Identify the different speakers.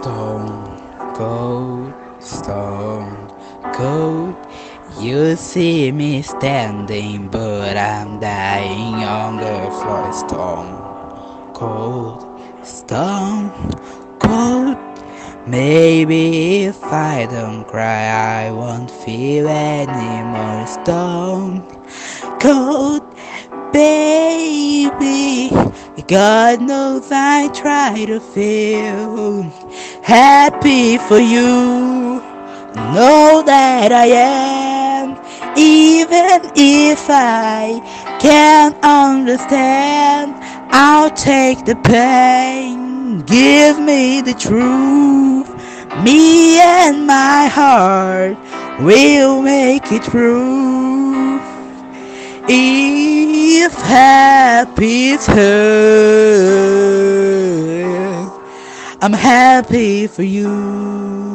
Speaker 1: stone cold, stone cold. You see me standing, but I'm dying on the floor. Stone cold, stone cold. Maybe if I don't cry, I won't feel any more stone cold, baby. God knows I try to feel happy for you. Know that I am, even if I can't understand. I'll take the pain, give me the truth. Me and my heart will make it through. If happy's hurt, I'm happy for you.